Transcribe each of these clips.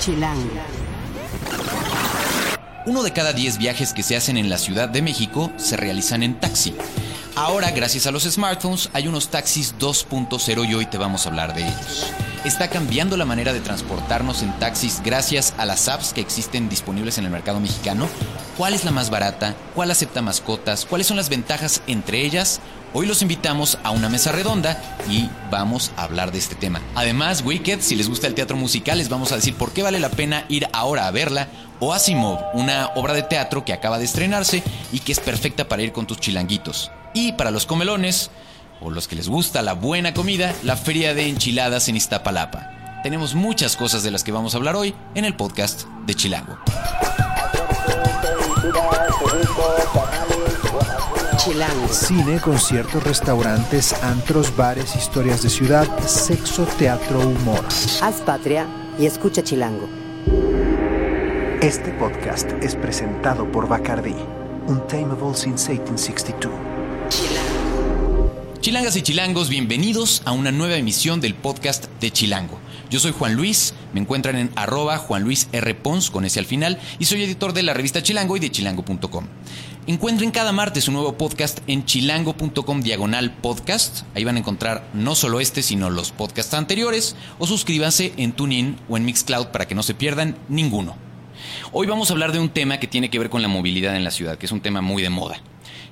Chilango. Uno de cada 10 viajes que se hacen en la Ciudad de México se realizan en taxi. Ahora, gracias a los smartphones, hay unos taxis 2.0 y hoy te vamos a hablar de ellos. Está cambiando la manera de transportarnos en taxis gracias a las apps que existen disponibles en el mercado mexicano. ¿Cuál es la más barata? ¿Cuál acepta mascotas? ¿Cuáles son las ventajas entre ellas? Hoy los invitamos a una mesa redonda y vamos a hablar de este tema. Además, Wicked, si les gusta el teatro musical, les vamos a decir por qué vale la pena ir ahora a verla. O Asimov, una obra de teatro que acaba de estrenarse y que es perfecta para ir con tus chilanguitos. Y para los comelones, o los que les gusta la buena comida, la feria de enchiladas en Iztapalapa. Tenemos muchas cosas de las que vamos a hablar hoy en el podcast de Chilango. Chilango. Cine, conciertos, restaurantes, antros, bares, historias de ciudad, sexo, teatro, humor. Haz patria y escucha Chilango. Este podcast es presentado por Bacardi, Untamable since 1862. Chilangas y chilangos, bienvenidos a una nueva emisión del podcast de Chilango. Yo soy Juan Luis, me encuentran en arroba Juan Luis R. Pons con ese al final y soy editor de la revista Chilango y de chilango.com. Encuentren cada martes un nuevo podcast en chilango.com diagonal podcast. Ahí van a encontrar no solo este, sino los podcasts anteriores o suscríbanse en TuneIn o en Mixcloud para que no se pierdan ninguno. Hoy vamos a hablar de un tema que tiene que ver con la movilidad en la ciudad, que es un tema muy de moda.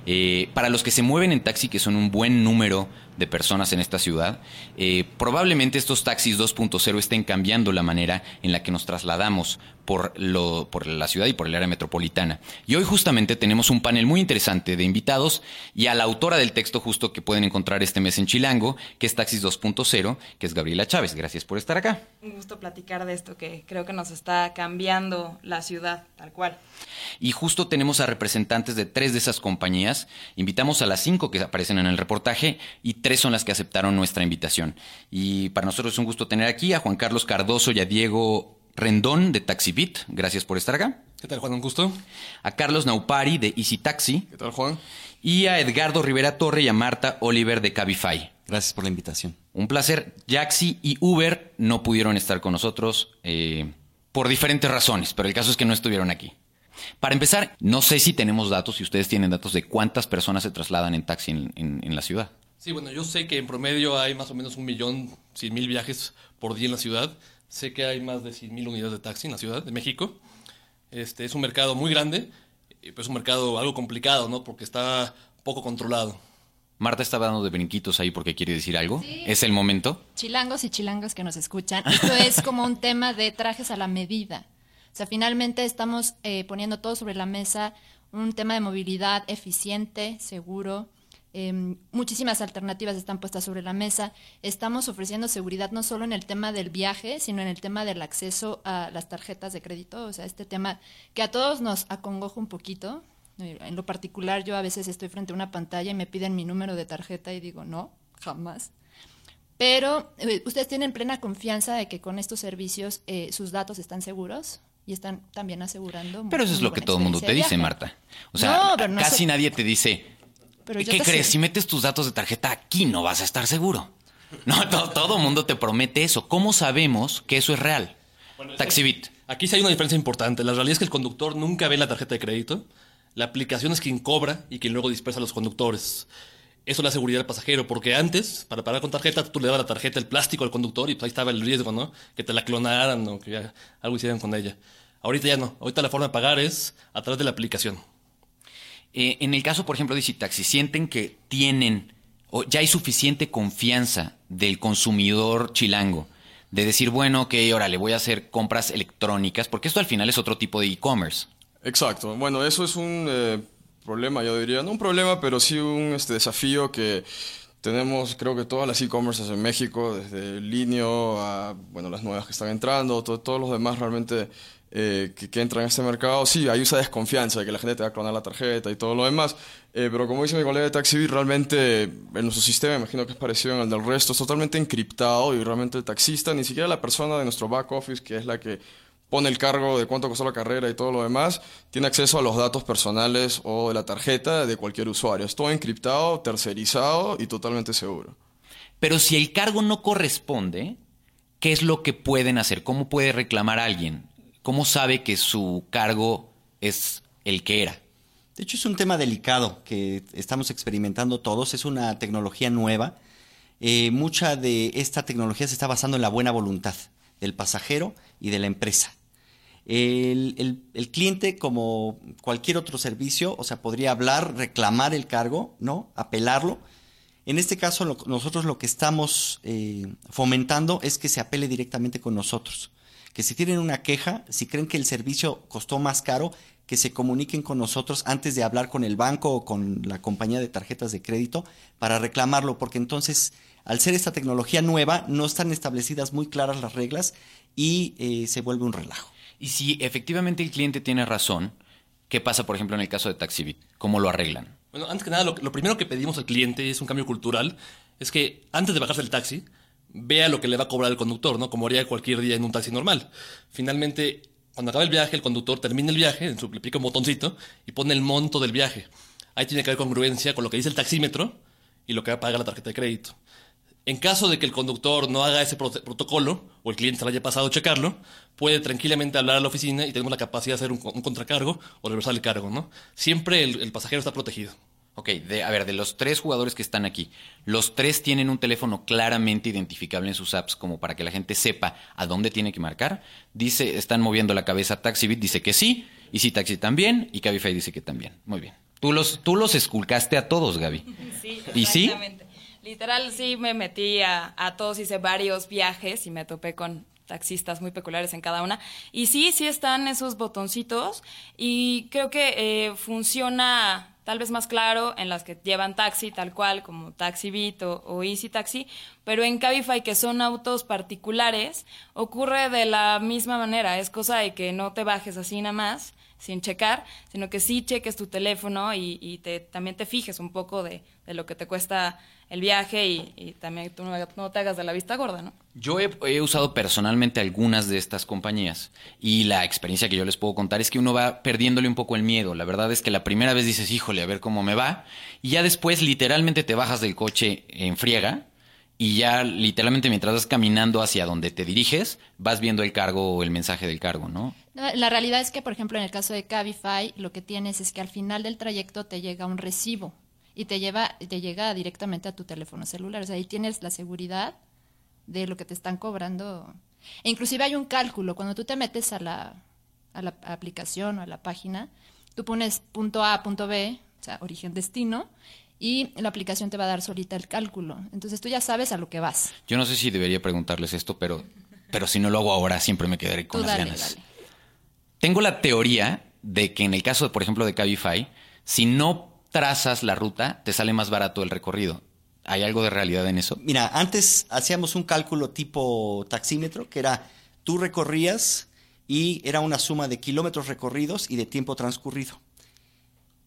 Eh, para los que se mueven en taxi, que son un buen número de personas en esta ciudad, eh, probablemente estos taxis 2.0 estén cambiando la manera en la que nos trasladamos por, lo, por la ciudad y por el área metropolitana. Y hoy justamente tenemos un panel muy interesante de invitados y a la autora del texto justo que pueden encontrar este mes en Chilango, que es Taxis 2.0, que es Gabriela Chávez. Gracias por estar acá. Un gusto platicar de esto que creo que nos está cambiando la ciudad, tal cual. Y justo tenemos a representantes de tres de esas compañías. Invitamos a las cinco que aparecen en el reportaje y tres son las que aceptaron nuestra invitación. Y para nosotros es un gusto tener aquí a Juan Carlos Cardoso y a Diego Rendón de TaxiBit. Gracias por estar acá. ¿Qué tal, Juan? Un gusto. A Carlos Naupari de Easy Taxi. ¿Qué tal, Juan? Y a Edgardo Rivera Torre y a Marta Oliver de Cabify. Gracias por la invitación. Un placer. Jaxi y Uber no pudieron estar con nosotros eh, por diferentes razones, pero el caso es que no estuvieron aquí. Para empezar, no sé si tenemos datos, si ustedes tienen datos de cuántas personas se trasladan en taxi en, en- en la ciudad. Sí, bueno, yo sé que en promedio hay más o menos un millón, cien mil viajes por día en la ciudad. Sé que hay más de cien mil unidades de taxi en la Ciudad de México. Este es un mercado muy grande, eh, pero es un mercado algo complicado, ¿no? Porque está poco controlado. Marta estaba dando de brinquitos ahí porque quiere decir algo. ¿Es el momento? Chilangos y chilangos que nos escuchan, esto es como un tema de trajes a la medida. O sea, finalmente estamos eh, poniendo todo sobre la mesa, un tema de movilidad eficiente, seguro. Eh, muchísimas alternativas están puestas sobre la mesa. Estamos ofreciendo seguridad no solo en el tema del viaje, sino en el tema del acceso a las tarjetas de crédito. O sea, este tema que a todos nos acongoja un poquito. En lo particular, yo a veces estoy frente a una pantalla y me piden mi número de tarjeta y digo, no, jamás. Pero eh, ustedes tienen plena confianza de que con estos servicios eh, sus datos están seguros y están también asegurando. Pero eso es lo que todo el mundo te dice. Marta. O sea, No, pero no casi nadie te dice, Pero yo ¿qué te crees? sé- Si metes tus datos de tarjeta aquí no vas a estar seguro. No, to- todo mundo te promete eso. ¿Cómo sabemos que eso es real? TaxiBit. Aquí sí hay una diferencia importante. La realidad es que el conductor nunca ve la tarjeta de crédito. La aplicación es quien cobra y quien luego dispersa a los conductores. Eso es la seguridad del pasajero, porque antes, para pagar con tarjeta, tú le dabas la tarjeta, el plástico al conductor y pues ahí estaba el riesgo, ¿no? Que te la clonaran o que ya algo hicieran con ella. Ahorita ya no. Ahorita la forma de pagar es a través de la aplicación. Eh, en el caso, por ejemplo, de Taxi, ¿sienten que tienen o ya hay suficiente confianza del consumidor chilango de decir, bueno, ok, ahora le voy a hacer compras electrónicas? Porque esto al final es otro tipo de e-commerce. Exacto. Bueno, eso es un eh, problema, yo diría. No un problema, pero sí un este, desafío que tenemos, creo que todas las e-commerces en México, desde Linio a bueno, las nuevas que están entrando, to- todos los demás realmente eh, que, que entran a este mercado. Sí, hay esa desconfianza de que la gente te va a clonar la tarjeta y todo lo demás. Eh, pero como dice mi colega de TaxiBit, realmente en nuestro sistema, imagino que es parecido al del resto, es totalmente encriptado y realmente el taxista, ni siquiera la persona de nuestro back office, que es la que pone el cargo de cuánto costó la carrera y todo lo demás, tiene acceso a los datos personales o de la tarjeta de cualquier usuario. Es todo encriptado, tercerizado y totalmente seguro. Pero si el cargo no corresponde, ¿qué es lo que pueden hacer? ¿Cómo puede reclamar alguien? ¿Cómo sabe que su cargo es el que era? De hecho, es un tema delicado que estamos experimentando todos. Es una tecnología nueva. Eh, mucha de esta tecnología se está basando en la buena voluntad del pasajero y de la empresa. El, cliente, como cualquier otro servicio, o sea, podría hablar, reclamar el cargo, ¿no? Apelarlo. En este caso, nosotros lo que estamos eh, fomentando es que se apele directamente con nosotros. Que si tienen una queja, si creen que el servicio costó más caro, que se comuniquen con nosotros antes de hablar con el banco o con la compañía de tarjetas de crédito para reclamarlo, porque entonces, al ser esta tecnología nueva, no están establecidas muy claras las reglas y eh, se vuelve un relajo. Y si efectivamente el cliente tiene razón, ¿qué pasa, por ejemplo, en el caso de TaxiBit? ¿Cómo lo arreglan? Bueno, antes que nada, lo, primero que pedimos al cliente es un cambio cultural, es que antes de bajarse del taxi, vea lo que le va a cobrar el conductor, ¿no? Como haría cualquier día en un taxi normal. Finalmente, cuando acaba el viaje, el conductor termina el viaje, en su, le pica un botoncito y pone el monto del viaje. Ahí tiene que haber congruencia con lo que dice el taxímetro y lo que va a pagar la tarjeta de crédito. En caso de que el conductor no haga ese protocolo o el cliente se le haya pasado a checarlo, puede tranquilamente hablar a la oficina y tenemos la capacidad de hacer un, contracargo o reversar el cargo, ¿no? Siempre el, pasajero está protegido. Ok, a ver, de los tres jugadores que están aquí, los tres tienen un teléfono claramente identificable en sus apps como para que la gente sepa a dónde tiene que marcar. Dice, están moviendo la cabeza TaxiBit, dice que sí, y sí Taxi también, y Cabify dice que también. Muy bien. Tú los, tú los esculcaste a todos, Gaby. Sí, ¿Y sí? Literal, sí me metí a, todos, hice varios viajes y me topé con taxistas muy peculiares en cada una. Y sí, sí están esos botoncitos y creo que eh, funciona tal vez más claro en las que llevan taxi tal cual como Taxi Beat o, o, Easy Taxi, pero en Cabify que son autos particulares ocurre de la misma manera, es cosa de que no te bajes así nada más sin checar, sino que sí cheques tu teléfono y, te, también te fijes un poco de, lo que te cuesta el viaje y, también tú no, te hagas de la vista gorda, ¿no? Yo he, usado personalmente algunas de estas compañías y la experiencia que yo les puedo contar es que uno va perdiéndole un poco el miedo. La verdad es que la primera vez dices, híjole, a ver cómo me va, y ya después literalmente te bajas del coche en friega y ya literalmente mientras vas caminando hacia donde te diriges, vas viendo el cargo o el mensaje del cargo, ¿no? La realidad es que, por ejemplo, en el caso de Cabify, lo que tienes es que al final del trayecto te llega un recibo y te lleva te llega directamente a tu teléfono celular, o sea, ahí tienes la seguridad de lo que te están cobrando. E inclusive hay un cálculo, cuando tú te metes a la, a la aplicación o a la página, tú pones punto A, punto B, o sea, origen destino, y la aplicación te va a dar solita el cálculo. Entonces tú ya sabes a lo que vas. Yo no sé si debería preguntarles esto, pero, pero si no lo hago ahora siempre me quedaré con las ganas. Tengo la teoría de que en el caso, por ejemplo, de Cabify, si no trazas la ruta, te sale más barato el recorrido. ¿Hay algo de realidad en eso? Mira, antes hacíamos un cálculo tipo taxímetro, que era tú recorrías y era una suma de kilómetros recorridos y de tiempo transcurrido.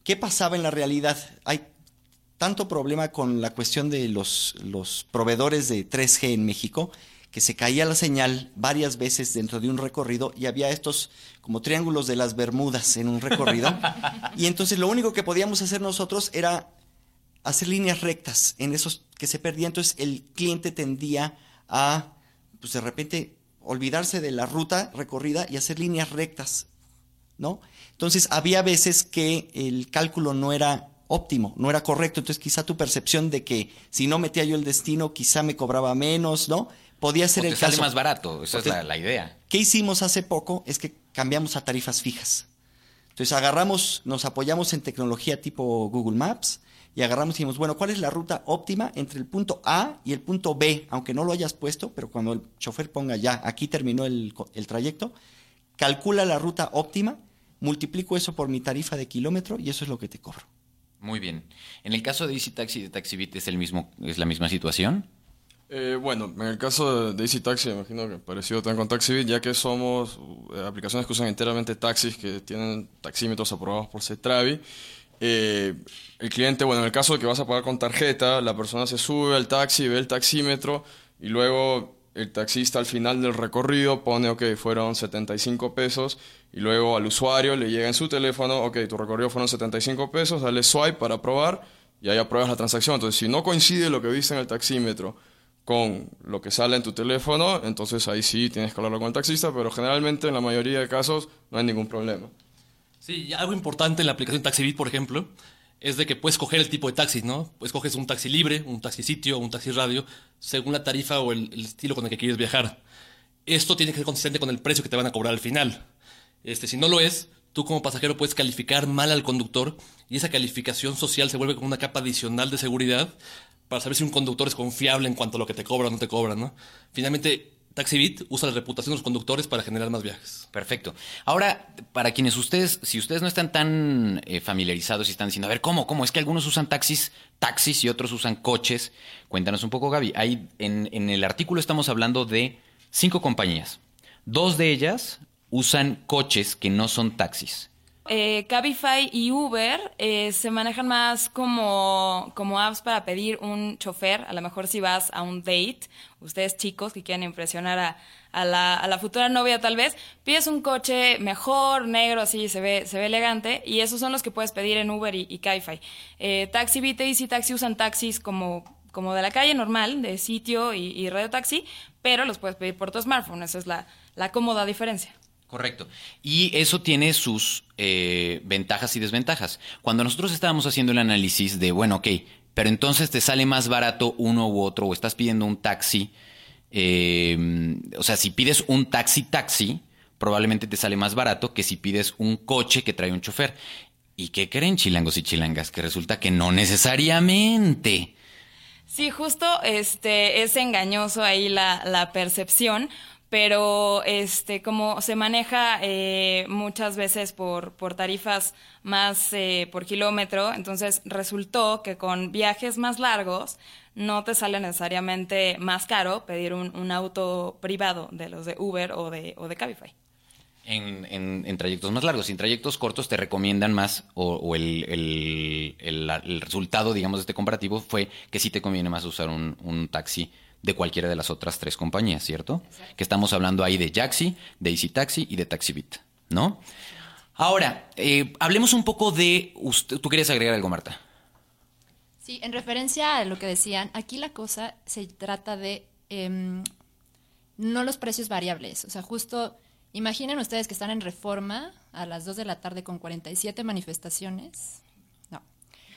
¿Qué pasaba en la realidad? Hay tanto problema con la cuestión de los, los proveedores de 3G en México que se caía la señal varias veces dentro de un recorrido y había estos como triángulos de las Bermudas en un recorrido. y entonces lo único que podíamos hacer nosotros era hacer líneas rectas en esos que se perdían. Entonces el cliente tendía a, pues de repente, olvidarse de la ruta recorrida y hacer líneas rectas, ¿no? Entonces había veces que el cálculo no era óptimo, no era correcto. Entonces quizá tu percepción de que si no metía yo el destino, quizá me cobraba menos, ¿no? Podía ser el caso. más barato, esa es la, la, idea. ¿Qué hicimos hace poco? Es que cambiamos a tarifas fijas. Entonces agarramos, nos apoyamos en tecnología tipo Google Maps y agarramos y dijimos, bueno, ¿cuál es la ruta óptima entre el punto A y el punto B? Aunque no lo hayas puesto, pero cuando el chofer ponga ya, aquí terminó el, el trayecto, calcula la ruta óptima, multiplico eso por mi tarifa de kilómetro y eso es lo que te cobro. Muy bien. En el caso de Easy Taxi y de TaxiBit es el mismo, es la misma situación. Eh, bueno, en el caso de Easy Taxi, me imagino que parecido también con TaxiBit, ya que somos eh, aplicaciones que usan enteramente taxis que tienen taxímetros aprobados por CETRAVI. Eh, el cliente, bueno, en el caso de que vas a pagar con tarjeta, la persona se sube al taxi, ve el taxímetro y luego el taxista al final del recorrido pone, ok, fueron 75 pesos y luego al usuario le llega en su teléfono, ok, tu recorrido fueron 75 pesos, dale swipe para probar y ahí apruebas la transacción. Entonces, si no coincide lo que viste en el taxímetro con lo que sale en tu teléfono, entonces ahí sí tienes que hablarlo con el taxista, pero generalmente en la mayoría de casos no hay ningún problema. Sí, algo importante en la aplicación TaxiBit, por ejemplo, es de que puedes coger el tipo de taxi, ¿no? Pues coges un taxi libre, un taxi sitio, un taxi radio, según la tarifa o el, el estilo con el que quieres viajar. Esto tiene que ser consistente con el precio que te van a cobrar al final. Este, si no lo es, tú como pasajero puedes calificar mal al conductor y esa calificación social se vuelve como una capa adicional de seguridad para saber si un conductor es confiable en cuanto a lo que te cobra o no te cobra, ¿no? Finalmente, TaxiBit usa la reputación de los conductores para generar más viajes. Perfecto. Ahora, para quienes ustedes, si ustedes no están tan eh, familiarizados y están diciendo, a ver, ¿cómo? ¿Cómo? Es que algunos usan taxis, taxis y otros usan coches. Cuéntanos un poco, Gaby. Ahí, en, en el artículo estamos hablando de cinco compañías. Dos de ellas usan coches que no son taxis. Eh, Cabify y Uber eh, se manejan más como, como apps para pedir un chofer. A lo mejor si vas a un date, ustedes chicos que quieren impresionar a, la, a la futura novia tal vez, pides un coche mejor, negro, así se ve, se ve elegante, y esos son los que puedes pedir en Uber y, y Cabify. Eh, Taxi Beat y Taxi usan taxis como, como de la calle normal, de sitio y, y radio taxi, pero los puedes pedir por tu smartphone. Esa es la, la cómoda diferencia. Correcto. Y eso tiene sus eh, ventajas y desventajas. Cuando nosotros estábamos haciendo el análisis de, bueno, ok, pero entonces te sale más barato uno u otro, o estás pidiendo un taxi, eh, o sea, si pides un taxi taxi, probablemente te sale más barato que si pides un coche que trae un chofer. ¿Y qué creen chilangos y chilangas? Que resulta que no necesariamente. Sí, justo este es engañoso ahí la percepción, pero este como se maneja eh, muchas veces por, por tarifas más eh, por kilómetro, entonces resultó que con viajes más largos no te sale necesariamente más caro pedir un, auto privado de los de Uber o de, o de Cabify. En, en, en, trayectos más largos. En trayectos cortos te recomiendan más, o, o el, el, el, el, resultado, digamos, de este comparativo fue que sí te conviene más usar un, un taxi de cualquiera de las otras tres compañías, ¿cierto? Exacto. Que estamos hablando ahí de Jaxi, de Easy Taxi y de TaxiBit, ¿no? Ahora, eh, hablemos un poco de... Usted, ¿Tú querías agregar algo, Marta? Sí, en referencia a lo que decían, aquí la cosa se trata de eh, no los precios variables. O sea, justo imaginen ustedes que están en reforma a las 2 de la tarde con 47 manifestaciones. No.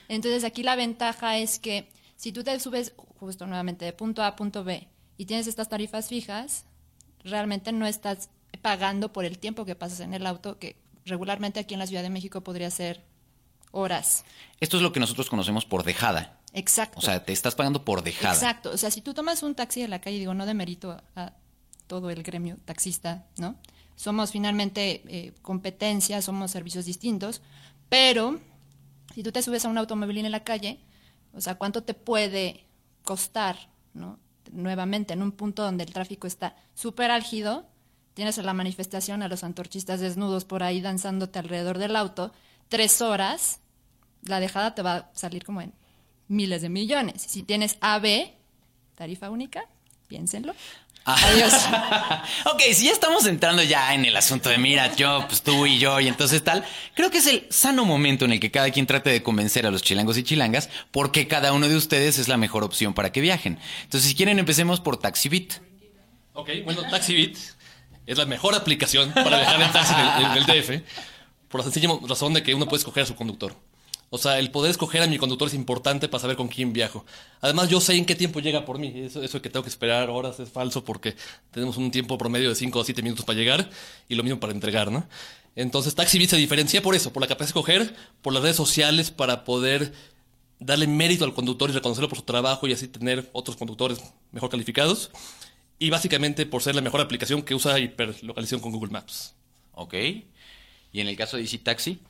Entonces aquí la ventaja es que si tú te subes justo nuevamente de punto A a punto B y tienes estas tarifas fijas, realmente no estás pagando por el tiempo que pasas en el auto, que regularmente aquí en la Ciudad de México podría ser horas. Esto es lo que nosotros conocemos por dejada. Exacto. O sea, te estás pagando por dejada. Exacto. O sea, si tú tomas un taxi de la calle, digo, no de mérito a todo el gremio taxista, ¿no? Somos finalmente eh, competencia, somos servicios distintos, pero si tú te subes a un automóvil en la calle, o sea, ¿cuánto te puede costar, ¿no? Nuevamente, en un punto donde el tráfico está súper álgido, tienes la manifestación a los antorchistas desnudos por ahí danzándote alrededor del auto, tres horas, la dejada te va a salir como en miles de millones. Si tienes AB, tarifa única, piénsenlo. Adiós. ok, si ya estamos entrando ya en el asunto de mira, yo, pues tú y yo, y entonces tal, creo que es el sano momento en el que cada quien trate de convencer a los chilangos y chilangas porque cada uno de ustedes es la mejor opción para que viajen. Entonces, si quieren, empecemos por TaxiBit. Ok, bueno, TaxiBit es la mejor aplicación para viajar en taxi en el, en el DF por la sencilla razón de que uno puede escoger a su conductor. O sea, el poder escoger a mi conductor es importante para saber con quién viajo. Además, yo sé en qué tiempo llega por mí. Eso, eso que tengo que esperar horas es falso porque tenemos un tiempo promedio de 5 o 7 minutos para llegar y lo mismo para entregar, ¿no? Entonces, TaxiBit se diferencia por eso, por la capacidad de escoger, por las redes sociales para poder darle mérito al conductor y reconocerlo por su trabajo y así tener otros conductores mejor calificados. Y básicamente por ser la mejor aplicación que usa hiperlocalización con Google Maps. Ok. ¿Y en el caso de Easy Taxi?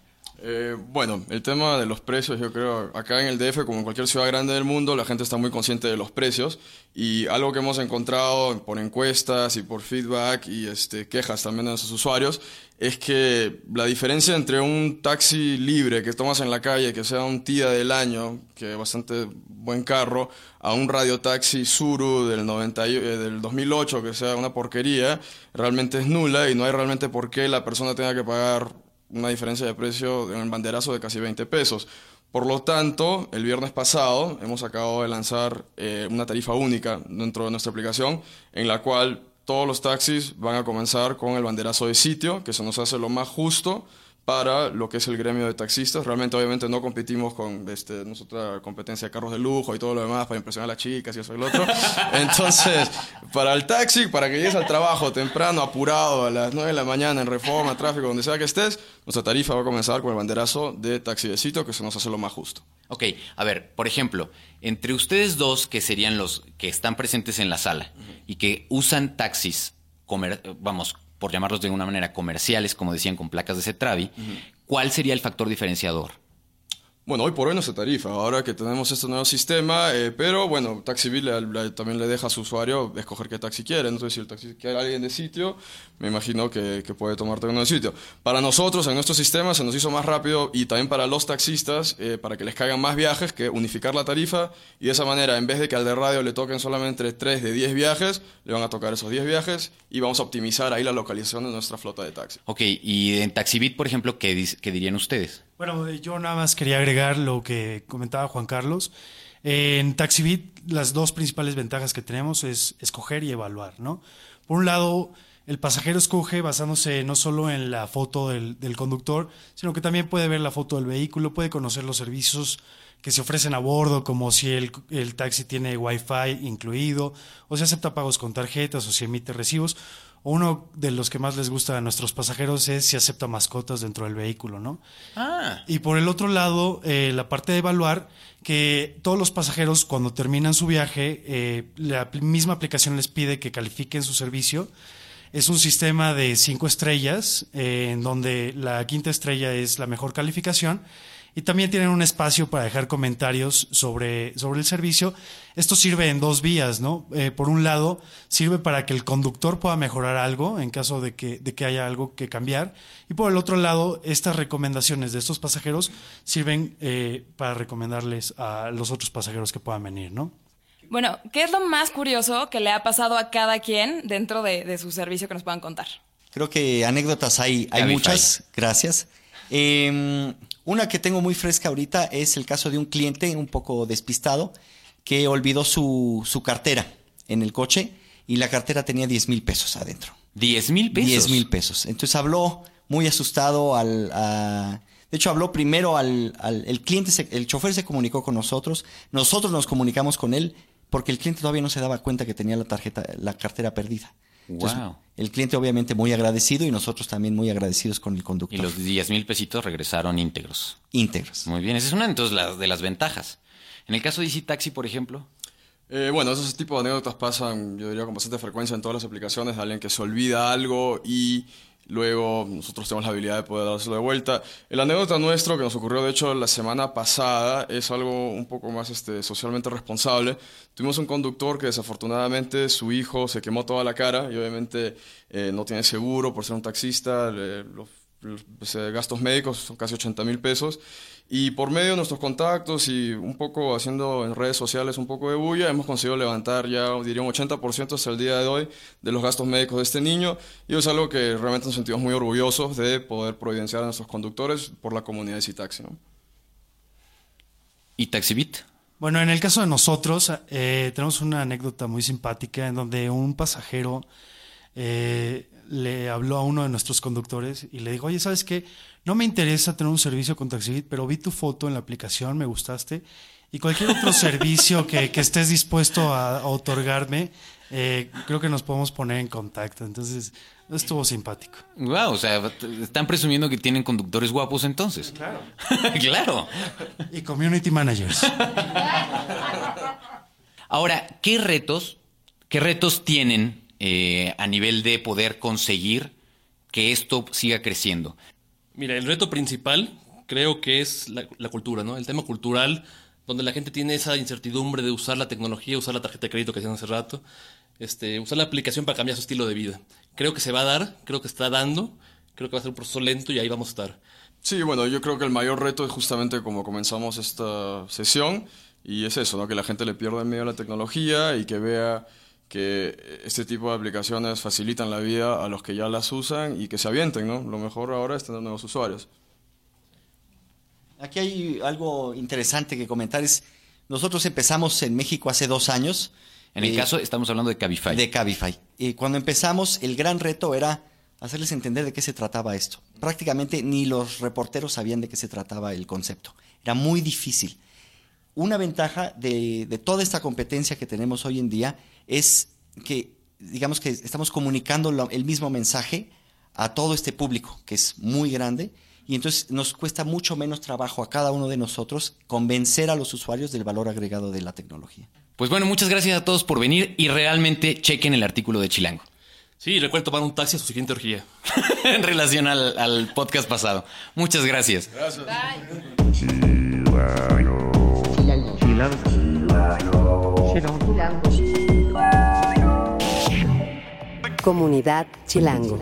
Eh, bueno, el tema de los precios, yo creo, acá en el DF, como en cualquier ciudad grande del mundo, la gente está muy consciente de los precios. Y algo que hemos encontrado por encuestas y por feedback y este, quejas también de nuestros usuarios es que la diferencia entre un taxi libre que tomas en la calle, que sea un tía del año, que es bastante buen carro, a un radiotaxi Suru del, 90, eh, del 2008, que sea una porquería, realmente es nula y no hay realmente por qué la persona tenga que pagar una diferencia de precio en el banderazo de casi 20 pesos. Por lo tanto, el viernes pasado hemos acabado de lanzar eh, una tarifa única dentro de nuestra aplicación en la cual todos los taxis van a comenzar con el banderazo de sitio, que se nos hace lo más justo para lo que es el gremio de taxistas. Realmente, obviamente, no competimos con este, nuestra competencia de carros de lujo y todo lo demás para impresionar a las chicas y eso y lo otro. Entonces, para el taxi, para que llegues al trabajo temprano, apurado, a las 9 de la mañana, en reforma, tráfico, donde sea que estés, nuestra tarifa va a comenzar con el banderazo de taxi de sitio, que se nos hace lo más justo. Ok, a ver, por ejemplo, entre ustedes dos, que serían los que están presentes en la sala y que usan taxis, comer, vamos, por llamarlos de una manera, comerciales, como decían, con placas de Cetravi, ¿cuál sería el factor diferenciador? Bueno, hoy por hoy no se tarifa, ahora que tenemos este nuevo sistema, eh, pero bueno, TaxiBit le- le- también le deja a su usuario escoger qué taxi quiere. Entonces, si el taxi quiere alguien de sitio, me imagino que, que puede tomarte uno de sitio. Para nosotros, en nuestro sistema, se nos hizo más rápido y también para los taxistas, eh, para que les caigan más viajes, que unificar la tarifa y de esa manera, en vez de que al de radio le toquen solamente 3 de 10 viajes, le van a tocar esos 10 viajes y vamos a optimizar ahí la localización de nuestra flota de taxis. Ok, y en Taxibit, por ejemplo, ¿qué, dis- qué dirían ustedes? Bueno, eh, yo nada más quería agregar lo que comentaba Juan Carlos. En TaxiBit, las dos principales ventajas que tenemos es escoger y evaluar, ¿no? Por un lado, el pasajero escoge basándose no solo en la foto del, del conductor, sino que también puede ver la foto del vehículo, puede conocer los servicios que se ofrecen a bordo, como si el, el taxi tiene Wi-Fi incluido, o si acepta pagos con tarjetas, o si emite recibos. O uno de los que más les gusta a nuestros pasajeros es si acepta mascotas dentro del vehículo, ¿no? Ah, Y por el otro lado, eh, la parte de evaluar que todos los pasajeros cuando terminan su viaje, eh, la misma aplicación les pide que califiquen su servicio. Es un sistema de cinco estrellas, eh, en donde la quinta estrella es la mejor calificación. Y también tienen un espacio para dejar comentarios sobre, sobre el servicio. Esto sirve en dos vías, ¿no? Eh, por un lado, sirve para que el conductor pueda mejorar algo en caso de que, de que haya algo que cambiar. Y por el otro lado, estas recomendaciones de estos pasajeros sirven eh, para recomendarles a los otros pasajeros que puedan venir, ¿no? Bueno, ¿qué es lo más curioso que le ha pasado a cada quien dentro de, de su servicio que nos puedan contar? Creo que anécdotas hay, hay muchas. Gracias. Eh, una que tengo muy fresca ahorita es el caso de un cliente un poco despistado que olvidó su, su cartera en el coche y la cartera tenía 10 mil pesos adentro. 10 mil pesos. 10 mil pesos. Entonces habló muy asustado al... a- de hecho, habló primero al, al- el cliente, se- el chofer se comunicó con nosotros, nosotros nos comunicamos con él porque el cliente todavía no se daba cuenta que tenía la tarjeta, la cartera perdida. Entonces, Wow. El cliente obviamente muy agradecido y nosotros también muy agradecidos con el Y conductor. los 10 mil pesitos regresaron íntegros. íntegros. Muy bien, esa es una entonces las- de las ventajas. En el caso de Easy Taxi, por ejemplo, Eh, bueno, esos tipos de anécdotas pasan, yo diría, con bastante frecuencia en todas las aplicaciones, de alguien que se olvida algo y luego nosotros tenemos la habilidad de poder dárselo de vuelta. El anécdota nuestro que nos ocurrió, de hecho, la semana pasada es algo un poco más este, socialmente responsable. Tuvimos un conductor que desafortunadamente su hijo se quemó toda la cara y obviamente eh, no tiene seguro por ser un taxista, le- los pues, eh, gastos médicos son casi 80 mil pesos. Y por medio de nuestros contactos y un poco haciendo en redes sociales un poco de bulla, hemos conseguido levantar ya, diría, un 80% hasta el día de hoy de los gastos médicos de este niño. Y es algo que realmente nos sentimos muy orgullosos de poder providenciar a nuestros conductores por la comunidad de Citaxi. ¿no? y Taxibit. Bueno, en el caso de nosotros, eh, tenemos una anécdota muy simpática en donde un pasajero eh, le habló a uno de nuestros conductores y le dijo, oye, ¿sabes qué? No me interesa tener un servicio con Taxibit, pero vi tu foto en la aplicación, me gustaste, y cualquier otro servicio que, que estés dispuesto a, a otorgarme, eh, creo que nos podemos poner en contacto. Entonces, estuvo simpático. Wow, o sea, están presumiendo que tienen conductores guapos entonces. Claro. claro. Y community managers. Ahora, ¿qué retos, qué retos tienen eh, a nivel de poder conseguir que esto siga creciendo? Mira, el reto principal creo que es la, la cultura, ¿no? El tema cultural, donde la gente tiene esa incertidumbre de usar la tecnología, usar la tarjeta de crédito que hacían hace rato, este, usar la aplicación para cambiar su estilo de vida. Creo que se va a dar, creo que está dando, creo que va a ser un proceso lento y ahí vamos a estar. Sí, bueno, yo creo que el mayor reto es justamente como comenzamos esta sesión y es eso, ¿no? que la gente le pierda en medio a la tecnología y que vea que este tipo de aplicaciones facilitan la vida a los que ya las usan y que se avienten, ¿no? Lo mejor ahora es tener nuevos usuarios. Aquí hay algo interesante que comentar. Es, nosotros empezamos en México hace dos años. En el eh, caso, estamos hablando de Cabify. de Cabify. Y cuando empezamos, el gran reto era hacerles entender de qué se trataba esto. Prácticamente ni los reporteros sabían de qué se trataba el concepto. Era muy difícil. Una ventaja de, de toda esta competencia que tenemos hoy en día es que, digamos que estamos comunicando lo- el mismo mensaje a todo este público, que es muy grande, y entonces nos cuesta mucho menos trabajo a cada uno de nosotros convencer a los usuarios del valor agregado de la tecnología. Pues bueno, muchas gracias a todos por venir y realmente chequen el artículo de Chilango. Sí, recuerden tomar un taxi a su siguiente orgía. en relación al, al podcast pasado. Muchas gracias. Comunidad Chilango.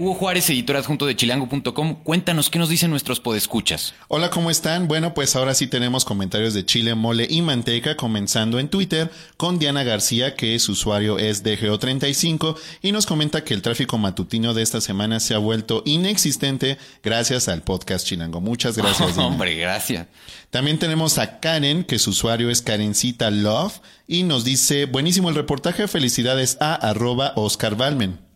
Hugo Juárez, editor adjunto de chilango.com, cuéntanos qué nos dicen nuestros podescuchas. Hola, ¿cómo están? Bueno, pues ahora sí tenemos comentarios de chile, mole y manteca, comenzando en Twitter con Diana García, que su usuario es DGO35, y nos comenta que el tráfico matutino de esta semana se ha vuelto inexistente gracias al podcast Chilango. Muchas gracias, Diana. Hombre, gracias. También tenemos a Karen, que su usuario es Karencita Love, y nos dice, buenísimo el reportaje, felicidades a arroba Oscar Balmen.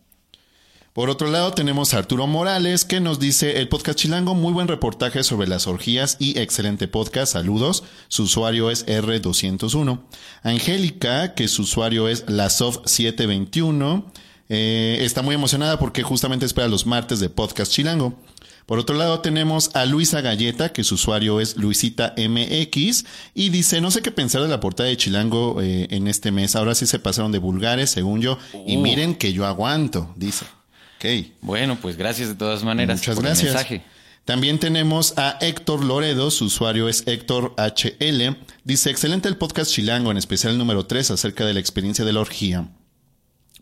Por otro lado, tenemos a Arturo Morales, que nos dice, el podcast Chilango, muy buen reportaje sobre las orgías y excelente podcast, saludos. Su usuario es R201. Angélica, que su usuario es Lasov721, eh, está muy emocionada porque justamente espera los martes de podcast Chilango. Por otro lado tenemos a Luisa Galleta, que su usuario es Luisita MX, y dice, no sé qué pensar de la portada de Chilango eh, en este mes, ahora sí se pasaron de vulgares, según yo, y Uh. miren que yo aguanto, dice. Ok. Bueno, pues gracias de todas maneras Muchas por gracias. el mensaje. También tenemos a Héctor Loredo, su usuario es Héctor HL. Dice, excelente el podcast Chilango, en especial el número 3, acerca de la experiencia de la orgía.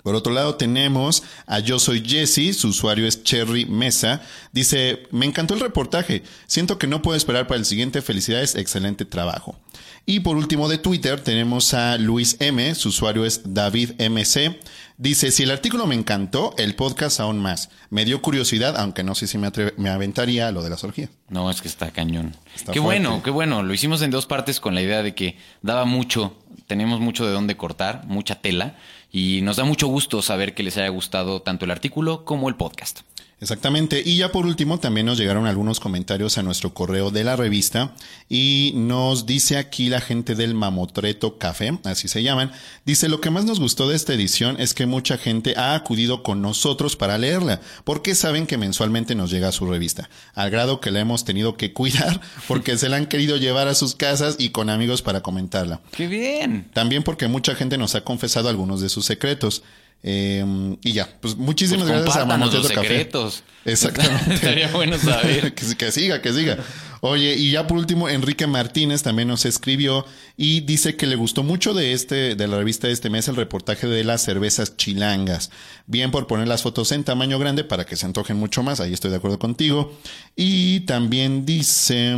Por otro lado tenemos a Yo Soy Jesse, su usuario es Cherry Mesa. Dice, me encantó el reportaje, siento que no puedo esperar para el siguiente, felicidades, excelente trabajo. Y por último de Twitter tenemos a Luis M, su usuario es David MC. Dice, si el artículo me encantó, el podcast aún más. Me dio curiosidad, aunque no sé si me, atreve- me aventaría lo de las orgías. No, es que está cañón. Está qué fuerte. bueno, qué bueno. Lo hicimos en dos partes con la idea de que daba mucho, tenemos mucho de dónde cortar, mucha tela, y nos da mucho gusto saber que les haya gustado tanto el artículo como el podcast. Exactamente. Y ya por último, también nos llegaron algunos comentarios a nuestro correo de la revista y nos dice aquí la gente del Mamotreto Café, así se llaman, dice lo que más nos gustó de esta edición es que mucha gente ha acudido con nosotros para leerla, porque saben que mensualmente nos llega su revista, al grado que la hemos tenido que cuidar porque se la han querido llevar a sus casas y con amigos para comentarla. ¡Qué bien! También porque mucha gente nos ha confesado algunos de sus secretos. Eh, y ya, pues muchísimas Pues gracias a Mamotreto los Café. secretos. Exactamente. Estaría bueno saber. que, que siga, que siga. Oye, y ya por último, Enrique Martínez también nos escribió y dice que le gustó mucho de este, de la revista de este mes el reportaje de las cervezas chilangas. Bien por poner las fotos en tamaño grande para que se antojen mucho más, ahí estoy de acuerdo contigo. Y también dice,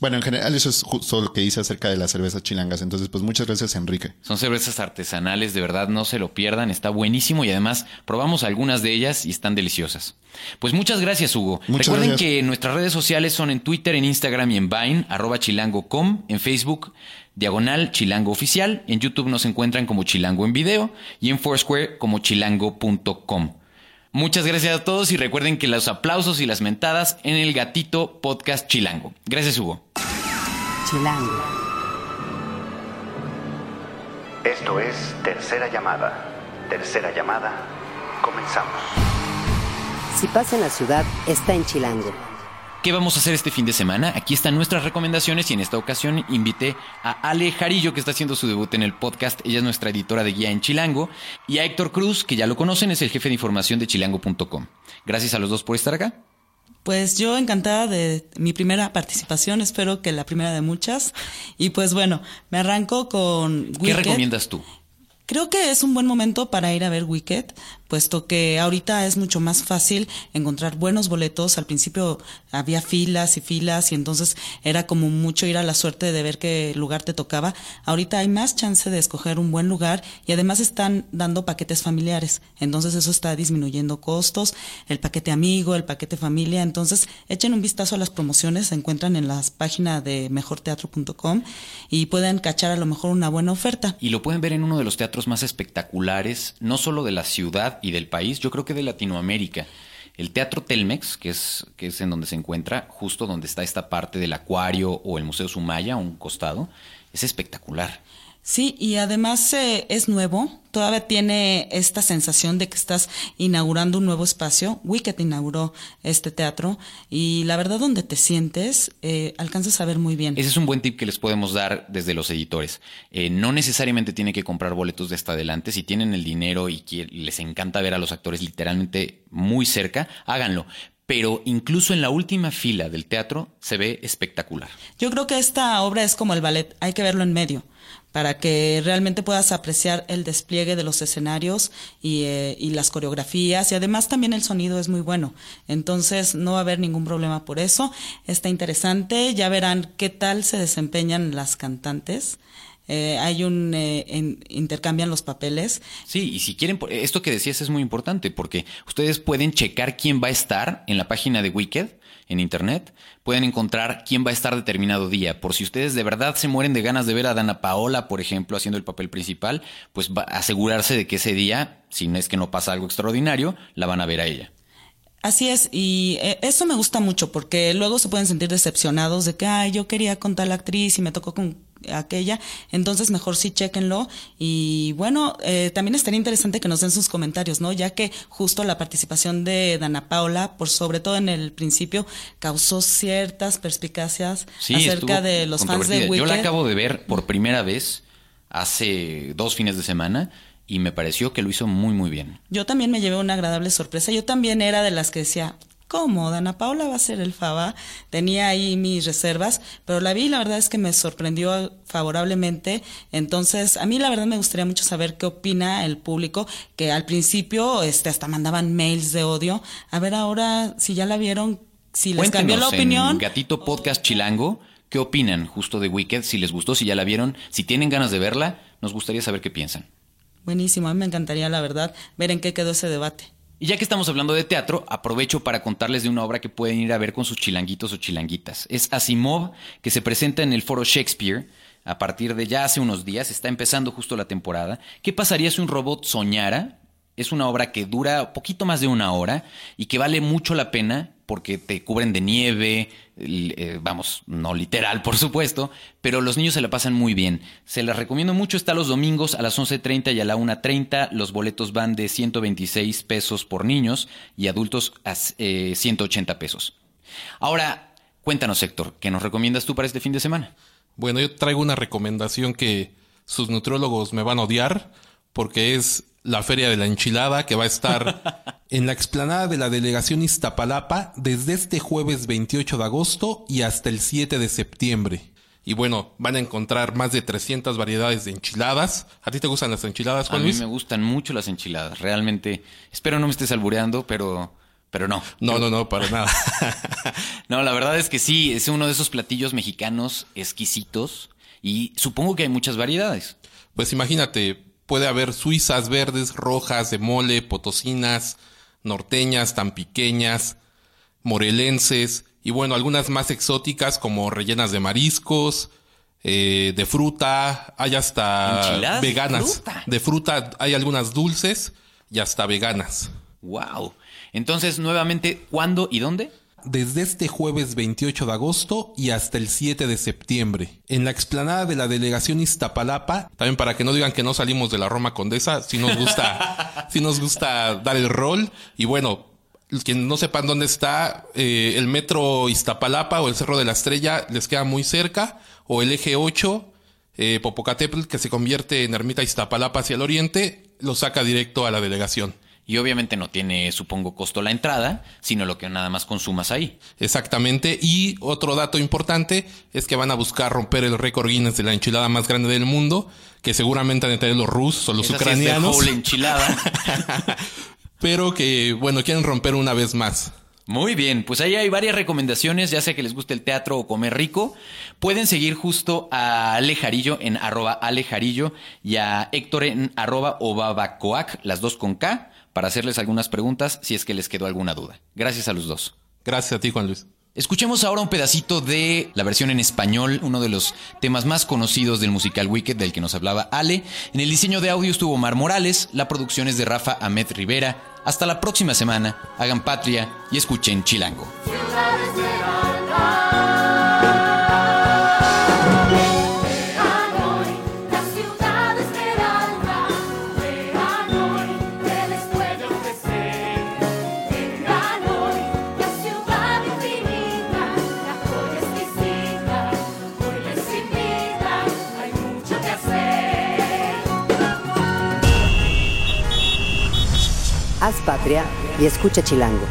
bueno, en general eso es justo lo que dice acerca de las cervezas chilangas. Entonces, pues muchas gracias, Enrique. Son cervezas artesanales, de verdad no se lo pierdan, está buenísimo y además probamos algunas de ellas y están deliciosas. Pues muchas gracias, Hugo. Muchas Recuerden gracias. que nuestras redes sociales son en Twitter, en Instagram y en Vine, arroba chilango.com, en Facebook, diagonal chilango oficial, en YouTube nos encuentran como chilango en video y en Foursquare como chilango.com. Muchas gracias a todos y recuerden que los aplausos y las mentadas en el gatito podcast chilango. Gracias, Hugo. Chilango. Esto es Tercera Llamada. Tercera Llamada. Comenzamos. Si pasa en la ciudad, está en Chilango. ¿Qué vamos a hacer este fin de semana? Aquí están nuestras recomendaciones y en esta ocasión invité a Ale Jarillo que está haciendo su debut en el podcast. Ella es nuestra editora de guía en Chilango. Y a Héctor Cruz, que ya lo conocen, es el jefe de información de chilango.com. Gracias a los dos por estar acá. Pues yo encantada de mi primera participación, espero que la primera de muchas. Y pues bueno, me arranco con ¿Qué Wicked. recomiendas tú? Creo que es un buen momento para ir a ver Wicked. Puesto que ahorita es mucho más fácil encontrar buenos boletos. Al principio había filas y filas y entonces era como mucho ir a la suerte de ver qué lugar te tocaba. Ahorita hay más chance de escoger un buen lugar y además están dando paquetes familiares. Entonces eso está disminuyendo costos, el paquete amigo, el paquete familia. Entonces echen un vistazo a las promociones, se encuentran en las páginas de mejorteatro.com y pueden cachar a lo mejor una buena oferta. Y lo pueden ver en uno de los teatros más espectaculares, no solo de la ciudad y del país, yo creo que de Latinoamérica. El Teatro Telmex, que es, que es en donde se encuentra, justo donde está esta parte del acuario o el Museo Sumaya, a un costado, es espectacular. Sí, y además eh, es nuevo, todavía tiene esta sensación de que estás inaugurando un nuevo espacio. Wicked inauguró este teatro y la verdad donde te sientes eh, alcanzas a ver muy bien. Ese es un buen tip que les podemos dar desde los editores. Eh, no necesariamente tiene que comprar boletos de hasta adelante. Si tienen el dinero y les encanta ver a los actores literalmente muy cerca, háganlo pero incluso en la última fila del teatro se ve espectacular. Yo creo que esta obra es como el ballet, hay que verlo en medio para que realmente puedas apreciar el despliegue de los escenarios y, eh, y, las coreografías y además también el sonido es muy bueno. Entonces no va a haber ningún problema por eso. Está interesante, ya verán qué tal se desempeñan las cantantes. Eh, hay un eh, intercambian los papeles. Sí, y si quieren, esto que decías es muy importante porque ustedes pueden checar quién va a estar en la página de Wicked en internet, pueden encontrar quién va a estar determinado día. Por si ustedes de verdad se mueren de ganas de ver a Dana Paola, por ejemplo, haciendo el papel principal, pues va a asegurarse de que ese día, si no es que no pasa algo extraordinario, la van a ver a ella. Así es, y eh, eso me gusta mucho porque luego se pueden sentir decepcionados de que, ay, yo quería con tal actriz y me tocó con aquella, entonces mejor sí chequenlo y bueno, eh, también estaría interesante que nos den sus comentarios, ¿no? Ya que justo la participación de Dana Paula, por sobre todo en el principio, causó ciertas perspicacias acerca de los fans de Wicked. Yo la acabo de ver por primera vez hace dos fines de semana y me pareció que lo hizo muy muy bien. Yo también me llevé una agradable sorpresa. Yo también era de las que decía, ¿Cómo? Dana Paula va a ser el Faba. Tenía ahí mis reservas, pero la vi y la verdad es que me sorprendió favorablemente. Entonces, a mí la verdad me gustaría mucho saber qué opina el público, que al principio este, hasta mandaban mails de odio. A ver ahora si ya la vieron, si les cambió la opinión. En Gatito Podcast Chilango, ¿qué opinan justo de Wicked? Si les gustó, si ya la vieron, si tienen ganas de verla, nos gustaría saber qué piensan. Buenísimo, a mí me encantaría la verdad ver en qué quedó ese debate. Y ya que estamos hablando de teatro, aprovecho para contarles de una obra que pueden ir a ver con sus chilanguitos o chilanguitas. Es Asimov, que se presenta en el Foro Shakespeare a partir de ya hace unos días, está empezando justo la temporada. ¿Qué pasaría si un robot soñara? Es una obra que dura poquito más de una hora y que vale mucho la pena porque te cubren de nieve, eh, vamos, no literal, por supuesto, pero los niños se la pasan muy bien. Se las recomiendo mucho, está los domingos a las 11.30 y a la 1.30. Los boletos van de 126 pesos por niños y adultos a 180 eh, pesos. Ahora, cuéntanos, Héctor, ¿qué nos recomiendas tú para este fin de semana? Bueno, yo traigo una recomendación que sus nutriólogos me van a odiar porque es la Feria de la Enchilada que va a estar en la explanada de la delegación Iztapalapa desde este jueves 28 de agosto y hasta el 7 de septiembre. Y bueno, van a encontrar más de 300 variedades de enchiladas. ¿A ti te gustan las enchiladas, Juan A mí me gustan mucho las enchiladas. Realmente, espero no me estés albureando, pero pero no. No, no, no, para nada. no, la verdad es que sí, es uno de esos platillos mexicanos exquisitos y supongo que hay muchas variedades. Pues imagínate, puede haber suizas verdes, rojas, de mole, potosinas, norteñas, tan pequeñas, morelenses y bueno, algunas más exóticas como rellenas de mariscos, eh, de fruta, hay hasta veganas. De fruta? hay algunas dulces y hasta veganas. Wow. Entonces, nuevamente, ¿cuándo y dónde? Desde este jueves 28 de agosto y hasta el 7 de septiembre. En la explanada de la delegación Iztapalapa, también para que no digan que no salimos de la Roma Condesa, si nos gusta, si nos gusta dar el rol. Y bueno, quien no sepan dónde está, eh, el metro Iztapalapa o el Cerro de la Estrella les queda muy cerca, o el eje 8, eh, Popocatépetl, que se convierte en ermita Iztapalapa hacia el oriente, lo saca directo a la delegación. Y obviamente no tiene, supongo, costo la entrada, sino lo que nada más consumas ahí. Exactamente. Y otro dato importante es que van a buscar romper el récord Guinness de la enchilada más grande del mundo, que seguramente han de tener los rusos o los ucranianos. enchilada. pero que, bueno, quieren romper una vez más. Muy bien, pues ahí hay varias recomendaciones, ya sea que les guste el teatro o comer rico. Pueden seguir justo a Alejarillo en arroba Alejarillo y a Héctor en arroba Obabacoac, las dos con K, para hacerles algunas preguntas si es que les quedó alguna duda. Gracias a los dos. Gracias a ti, Juan Luis. Escuchemos ahora un pedacito de la versión en español, uno de los temas más conocidos del musical Wicked del que nos hablaba Ale. En el diseño de audio estuvo Mar Morales, la producción es de Rafa Ahmed Rivera. Hasta la próxima semana, hagan patria y escuchen Chilango. Patria y escucha Chilango.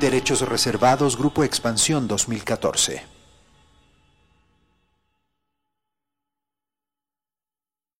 Derechos reservados, Grupo Expansión 2014.